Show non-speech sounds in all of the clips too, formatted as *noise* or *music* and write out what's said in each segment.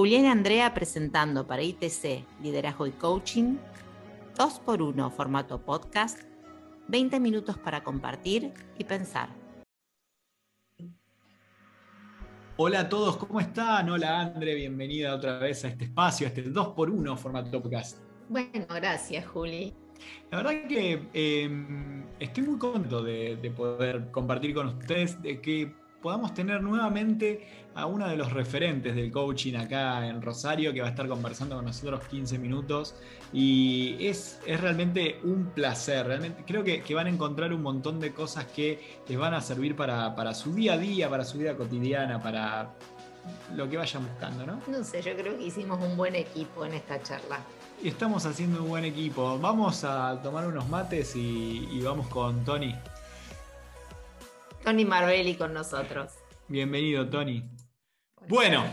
Julián y Andrea presentando para ITC Liderazgo y Coaching, 2x1 formato podcast, 20 minutos para compartir y pensar. Hola a todos, ¿cómo están? Hola Andre, bienvenida otra vez a este espacio, a este 2x1 formato podcast. Bueno, gracias Juli. La verdad que em, estoy muy contento de, de, poder compartir con ustedes, de que podamos tener nuevamente a uno de los referentes del coaching acá en Rosario, que va a estar conversando con nosotros 15 minutos. Y es, es realmente un placer, realmente creo que, que, van a encontrar un montón de cosas que les van a servir para, para su día a día, para su vida cotidiana, para lo que vayan buscando, ¿no? No sé, yo creo que hicimos un buen equipo en esta charla. Estamos haciendo un buen equipo. Vamos a tomar unos mates y, y vamos con Tony. Tony Marbelli con nosotros. Bienvenido, Tony. Bueno,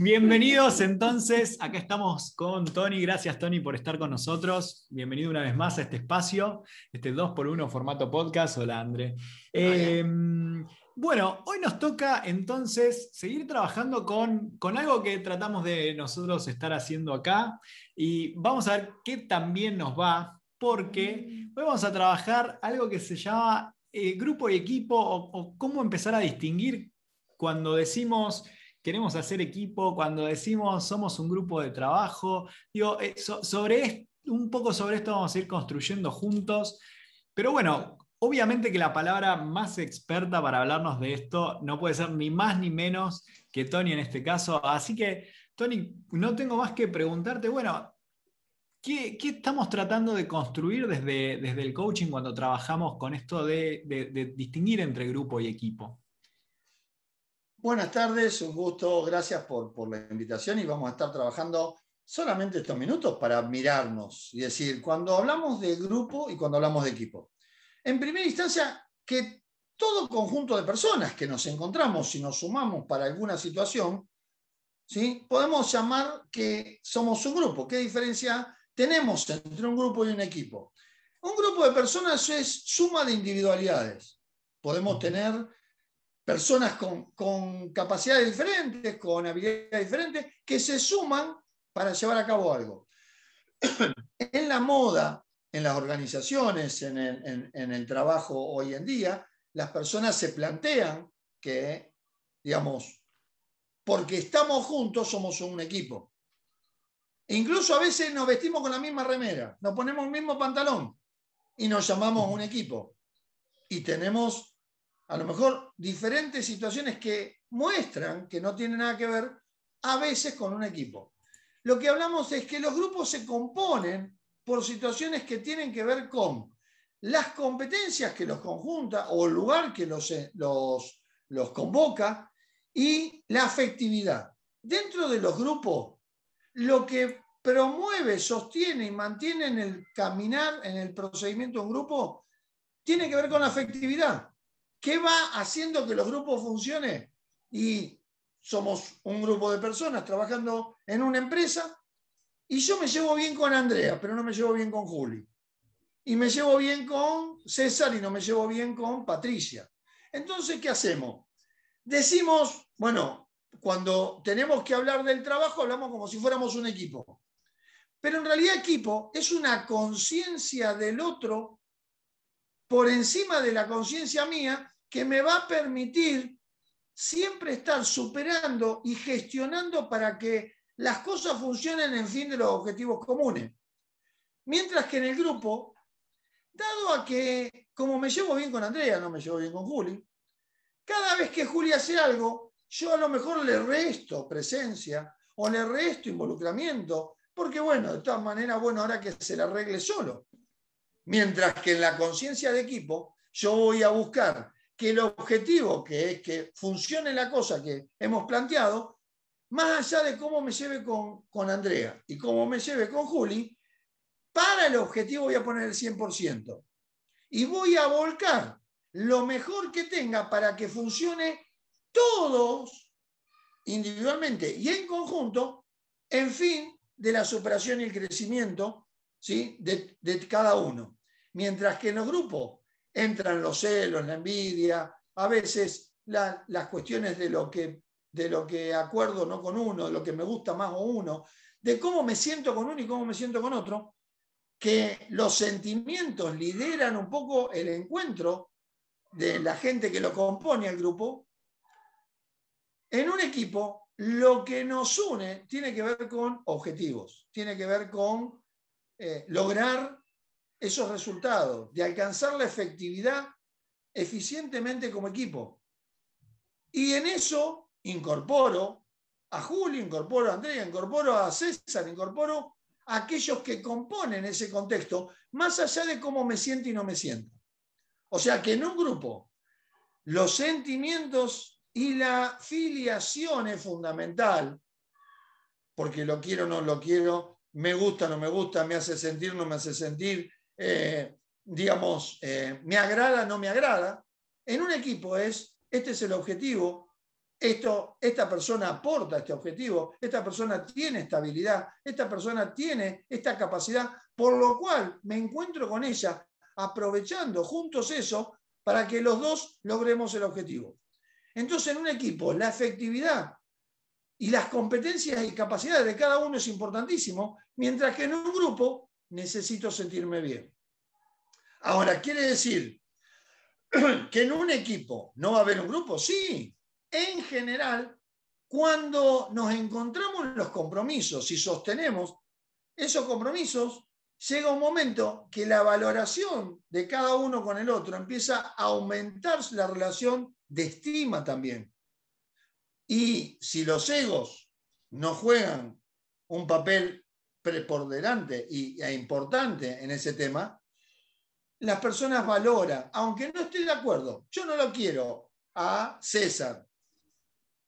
bienvenidos entonces. Acá estamos con Tony. Gracias, Tony, por estar con nosotros. Bienvenido una vez más a este espacio, este 2x1 formato podcast. Hola, André. Eh, bueno, hoy nos toca entonces seguir trabajando con, con, algo que tratamos de nosotros estar haciendo acá y vamos a ver qué también nos va, porque hoy vamos a trabajar algo que se llama eh, grupo y equipo o, cómo empezar a distinguir cuando decimos queremos hacer equipo, cuando decimos somos un grupo de trabajo. Digo, eh, so, sobre un poco sobre esto vamos a ir construyendo juntos. Pero bueno, obviamente que la palabra más experta para hablarnos de esto no puede ser ni más ni menos que Tony en este caso. Así que, Tony, no tengo más que preguntarte, bueno, ¿qué, estamos tratando de construir desde, desde, el coaching cuando trabajamos con esto de, de, distinguir entre grupo y equipo? Buenas tardes, un gusto, gracias por, por, la invitación y vamos a estar trabajando solamente estos minutos para mirarnos y decir, cuando hablamos de grupo y cuando hablamos de equipo. En primera instancia, que todo conjunto de personas que nos encontramos y nos sumamos para alguna situación, ¿sí? podemos llamar que somos un grupo. ¿Qué diferencia tenemos entre un grupo y un equipo? Un grupo de personas es suma de individualidades. Podemos tener personas con, con, capacidades diferentes, con habilidades diferentes, que se suman para llevar a cabo algo. *clears throat* en la moda, en las organizaciones, en el, en, en el, trabajo hoy en día, las personas se plantean que, digamos, porque estamos juntos somos un equipo. Incluso a veces nos vestimos con la misma remera, nos ponemos el mismo pantalón y nos llamamos un equipo. Y tenemos a lo mejor diferentes situaciones que muestran que no tienen nada que ver a veces con un equipo. Lo que hablamos es que los grupos se componen por situaciones que tienen que ver con las competencias que los conjunta o el lugar que los, los, los convoca y la afectividad. Dentro de los grupos, lo que promueve, sostiene y mantiene en el caminar, en el procedimiento de un grupo, tiene que ver con la afectividad. ¿Qué va haciendo que los grupos funcionen? Y somos un grupo de personas trabajando en una empresa y yo me llevo bien con Andrea, pero no me llevo bien con Juli. Y me llevo bien con César y no me llevo bien con Patricia. Entonces, ¿qué hacemos? Decimos, bueno, cuando tenemos que hablar del trabajo, hablamos como si fuéramos un equipo. Pero en realidad equipo es una conciencia del otro por encima de la conciencia mía que me va a permitir siempre estar superando y gestionando para que las cosas funcionen en fin de los objetivos comunes. Mientras que en el grupo, dado a que como me llevo bien con Andrea, no me llevo bien con Juli, cada vez que Juli hace algo, yo a lo mejor le resto presencia o le resto involucramiento, porque bueno, de todas maneras, bueno, ahora que se le arregle solo. Mientras que en la conciencia de equipo, yo voy a buscar que el objetivo, que es que funcione la cosa que hemos planteado, más allá de cómo me lleve con, con Andrea y cómo me lleve con Juli, para el objetivo voy a poner el 100%. Y voy a volcar lo mejor que tenga para que funcione todos individualmente y en conjunto, en fin de la superación y el crecimiento ¿sí? de, cada uno. Mientras que en los grupos entran los celos, la envidia, a veces la, las cuestiones de lo, que, de lo que acuerdo no con uno, de lo que me gusta más o uno, de cómo me siento con uno y cómo me siento con otro, que los sentimientos lideran un poco el encuentro de la gente que lo compone al grupo. En un equipo, lo que nos une tiene que ver con objetivos, tiene que ver con eh, lograr esos resultados, de alcanzar la efectividad eficientemente como equipo. Y en eso incorporo a Julio, incorporo a Andrea, incorporo a César, incorporo a aquellos que componen ese contexto, más allá de cómo me siento y no me siento. O sea que en un grupo los sentimientos y la filiación es fundamental, porque lo quiero o no lo quiero, me gusta o no me gusta, me hace sentir no me hace sentir, eh, digamos, eh, me agrada no me agrada. En un equipo es, este es el objetivo, esto, esta persona aporta este objetivo, esta persona tiene estabilidad, esta persona tiene esta capacidad, por lo cual me encuentro con ella aprovechando juntos eso para que los dos logremos el objetivo. Entonces, en un equipo, la efectividad y las competencias y capacidades de cada uno es importantísimo, mientras que en un grupo necesito sentirme bien. Ahora, ¿quiere decir *clears throat* que en un equipo no va a haber un grupo? Sí, en general, cuando nos encontramos en los compromisos y sostenemos esos compromisos, llega un momento que la valoración de cada uno con el otro empieza a aumentar la relación de estima también. Y si los egos no juegan un papel preponderante e importante en ese tema, las personas valoran, aunque no esté de acuerdo, yo no lo quiero a César,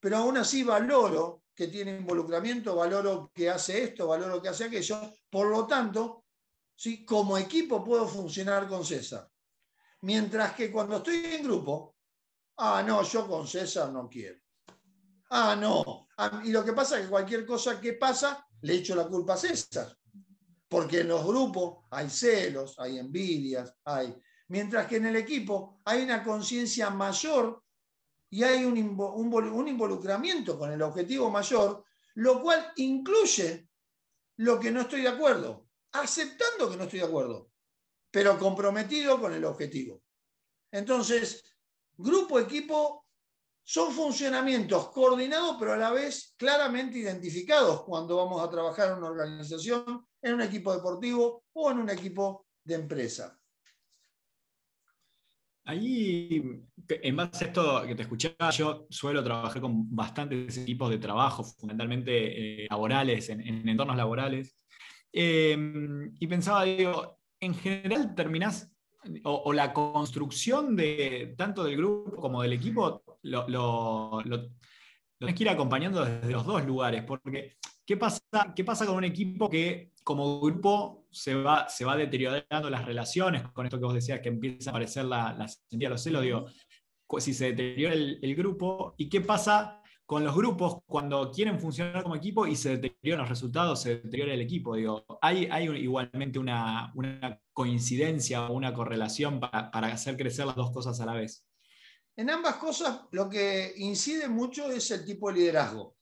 pero aún así valoro que tiene involucramiento, valoro que hace esto, valoro que hace aquello. Por lo tanto, ¿sí? como equipo puedo funcionar con César. Mientras que cuando estoy en grupo, ah, no, yo con César no quiero. Ah, no. Y lo que pasa es que cualquier cosa que pasa, le echo la culpa a César. Porque en los grupos hay celos, hay envidias, hay... Mientras que en el equipo hay una conciencia mayor y hay un, involucramiento con el objetivo mayor, lo cual incluye lo que no estoy de acuerdo, aceptando que no estoy de acuerdo, pero comprometido con el objetivo. Entonces, grupo, equipo son funcionamientos coordinados, pero a la vez claramente identificados cuando vamos a trabajar en una organización, en un equipo deportivo o en un equipo de empresa. Ahí, en base a esto que te escuchaba, yo suelo trabajar con bastantes equipos de trabajo, fundamentalmente eh, laborales, en, entornos laborales. Em, y pensaba, digo, en general terminás, o, la construcción de tanto del grupo como del equipo, lo, lo, lo, tienes que ir acompañando desde los dos lugares, porque ¿qué pasa, qué pasa con un equipo que como grupo se va, se va deteriorando las relaciones, con esto que vos decías, que empieza a aparecer la, la los celos, digo, si se deteriora el, grupo, ¿y qué pasa con los grupos cuando quieren funcionar como equipo y se deterioran los resultados, se deteriora el equipo? Digo, ¿hay, hay igualmente una, coincidencia o una correlación para, hacer crecer las dos cosas a la vez? En ambas cosas lo que incide mucho es el tipo de liderazgo.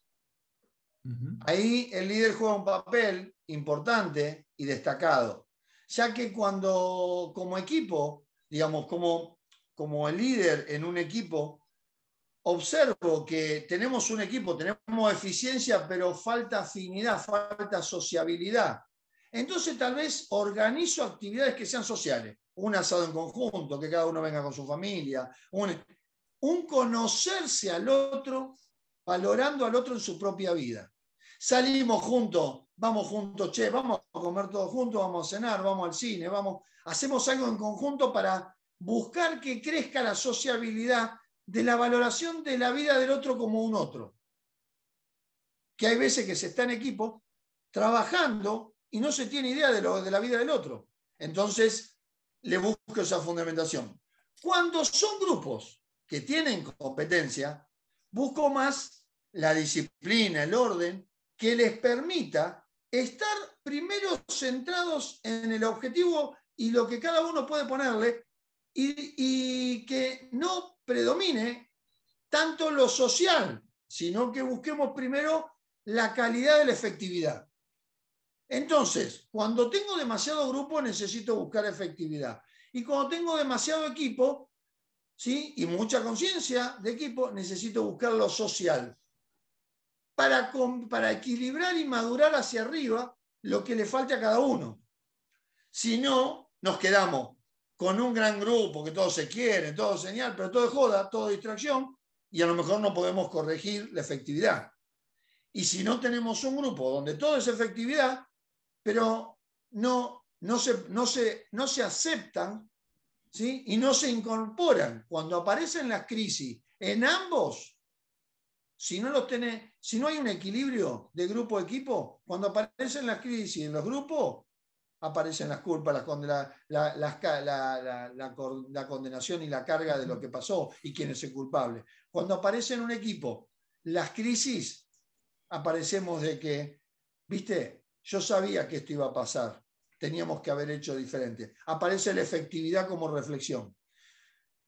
Ahí el líder juega un papel importante y destacado, ya que cuando como equipo, digamos, como, como el líder en un equipo, observo que tenemos un equipo, tenemos eficiencia, pero falta afinidad, falta sociabilidad. Entonces tal vez organizo actividades que sean sociales, un asado en conjunto, que cada uno venga con su familia, un, conocerse al otro, valorando al otro en su propia vida. Salimos juntos, vamos juntos, che, vamos a comer todos juntos, vamos a cenar, vamos al cine, vamos, hacemos algo en conjunto para buscar que crezca la sociabilidad de la valoración de la vida del otro como un otro. Que hay veces que se está en equipo trabajando y no se tiene idea de, lo, de la vida del otro. Entonces, le busco esa fundamentación. Cuando son grupos que tienen competencia, busco más la disciplina, el orden, que les permita estar primero centrados en el objetivo y lo que cada uno puede ponerle y, que no predomine tanto lo social, sino que busquemos primero la calidad de la efectividad. Entonces, cuando tengo demasiado grupo, necesito buscar efectividad. Y cuando tengo demasiado equipo, ¿sí? y mucha conciencia de equipo, necesito buscar lo social. Para, para equilibrar y madurar hacia arriba lo que le falte a cada uno. Si no, nos quedamos con un gran grupo que todos se quieren, todo señal, pero todo es joda, todo distracción, y a lo mejor no podemos corregir la efectividad. Y si no tenemos un grupo donde todo es efectividad, pero no, no, se, no, se, no se aceptan ¿sí? y no se incorporan. Cuando aparecen las crisis en ambos, si no, los si no hay un equilibrio de grupo-equipo, cuando aparecen las crisis en los grupos, aparecen las culpas, la, la, condenación y la carga de lo que pasó y quién es el culpable. Cuando aparece en un equipo las crisis, aparecemos de que, viste, yo sabía que esto iba a pasar, teníamos que haber hecho diferente. Aparece la efectividad como reflexión.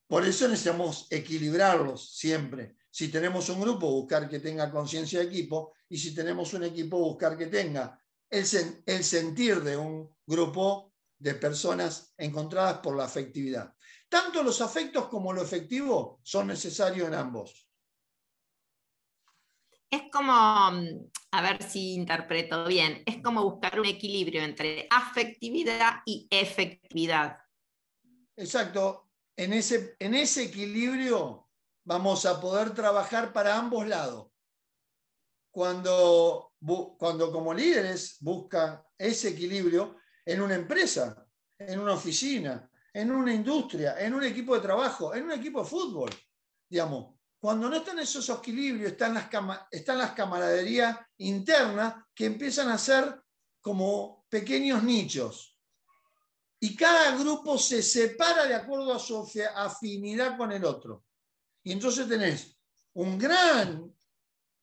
Por eso necesitamos equilibrarlos siempre. Si tenemos un grupo, buscar que tenga conciencia de equipo, y si tenemos un equipo, buscar que tenga el, el sentir de un grupo de personas encontradas por la afectividad. Tanto los afectos como lo efectivo son necesarios en ambos. Es como, a ver si interpreto bien, es como buscar un equilibrio entre afectividad y efectividad. Exacto. En ese, en ese equilibrio vamos a poder trabajar para ambos lados. Cuando, cuando como líderes buscan ese equilibrio en una empresa, en una oficina, en una industria, en un equipo de trabajo, en un equipo de fútbol, digamos, cuando no están esos equilibrios, están las, están las camaraderías internas que empiezan a ser como pequeños nichos. Y cada grupo se separa de acuerdo a su afinidad con el otro. Y entonces tenés un gran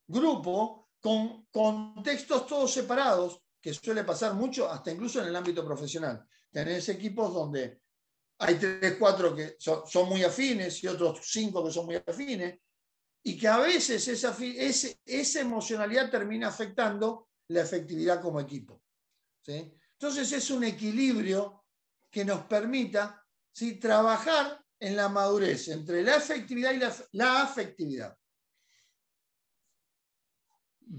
grupo con contextos todos separados, que suele pasar mucho, hasta incluso en el ámbito profesional. Tenés equipos donde hay tres, cuatro que son, muy afines y otros cinco que son muy afines, y que a veces esa, esa emocionalidad termina afectando la efectividad como equipo. Entonces es un equilibrio que nos permita ¿sí? trabajar en la madurez entre la efectividad y la, afectividad.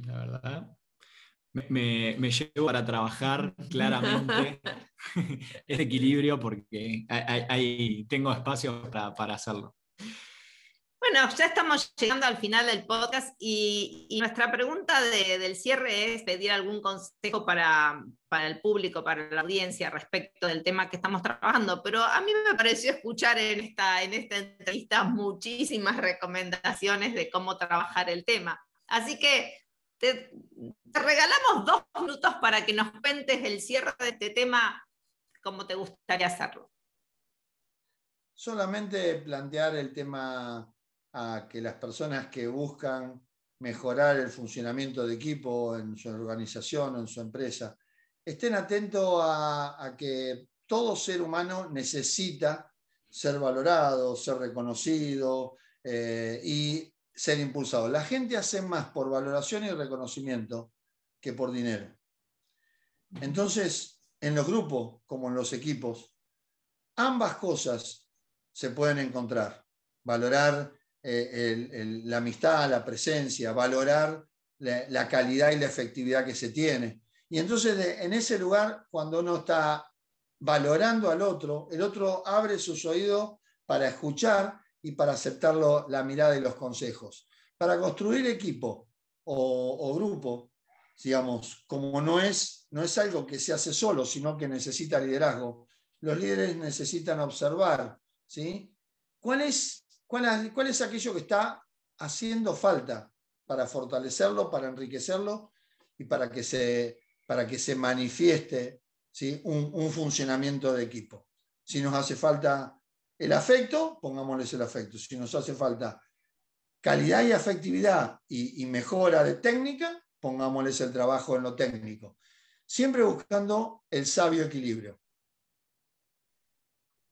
La verdad, me, me, llevo para trabajar claramente *laughs* ese equilibrio porque hay, tengo espacio para, para hacerlo. Bueno, ya estamos llegando al final del podcast y, nuestra pregunta del cierre es pedir algún consejo para, el público, para la audiencia respecto del tema que estamos trabajando, pero a mí me pareció escuchar en esta, en esta entrevista muchísimas recomendaciones de cómo trabajar el tema. Así que te, regalamos dos minutos para que nos cuentes el cierre de este tema como te gustaría hacerlo. Solamente plantear el tema a que las personas que buscan mejorar el funcionamiento de equipo en su organización o en su empresa estén atentos a, que todo ser humano necesita ser valorado, ser reconocido eh, y ser impulsado. La gente hace más por valoración y reconocimiento que por dinero. Entonces, en los grupos como en los equipos, ambas cosas se pueden encontrar. Valorar eh, la amistad, la presencia, valorar la, calidad y la efectividad que se tiene. Y entonces en ese lugar, cuando uno está valorando al otro, el otro abre sus oídos para escuchar y para aceptar la mirada y los consejos. Para construir equipo o, grupo, digamos, como no es, no es algo que se hace solo, sino que necesita liderazgo, los líderes necesitan observar ¿sí? cuál es ¿Cuál, es aquello que está haciendo falta para fortalecerlo, para enriquecerlo y para que se, para que se manifieste ¿sí? un, funcionamiento de equipo? Si nos hace falta el afecto, pongámosles el afecto. Si nos hace falta calidad y afectividad y, y, mejora de técnica, pongámosles el trabajo en lo técnico. Siempre buscando el sabio equilibrio.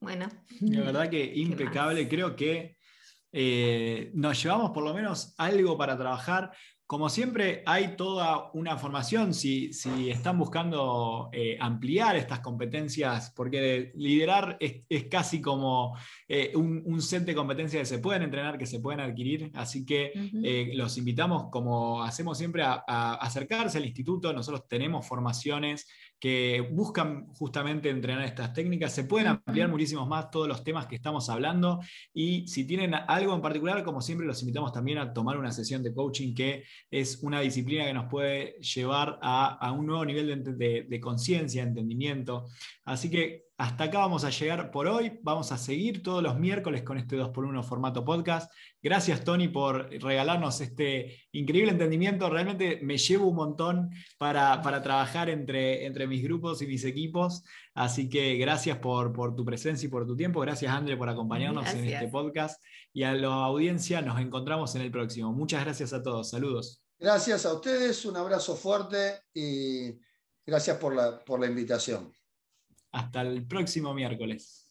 Bueno. La verdad que impecable. Creo que eh, nos llevamos por lo menos algo para trabajar. Como siempre, hay toda una formación si, están buscando eh, ampliar estas competencias, porque liderar es, casi como eh, un, set de competencias que se pueden entrenar, que se pueden adquirir. Así que eh, los invitamos, como hacemos siempre, a, acercarse al instituto. Nosotros tenemos formaciones que buscan justamente entrenar estas técnicas. Se pueden ampliar muchísimos más todos los temas que estamos hablando y si tienen algo en particular, como siempre, los invitamos también a tomar una sesión de coaching que es una disciplina que nos puede llevar a, un nuevo nivel de, de conciencia, entendimiento. Así que hasta acá vamos a llegar por hoy. Vamos a seguir todos los miércoles con este 2x1 formato podcast. Gracias, Tony, por regalarnos este increíble entendimiento. Realmente me llevo un montón para, trabajar entre, entre mis grupos y mis equipos. Así que gracias por, por tu presencia y por tu tiempo. Gracias, André, por acompañarnos en este podcast. Y a la audiencia nos encontramos en el próximo. Muchas gracias a todos. Saludos. Gracias a ustedes. Un abrazo fuerte y gracias por la, por la invitación. Hasta el próximo miércoles.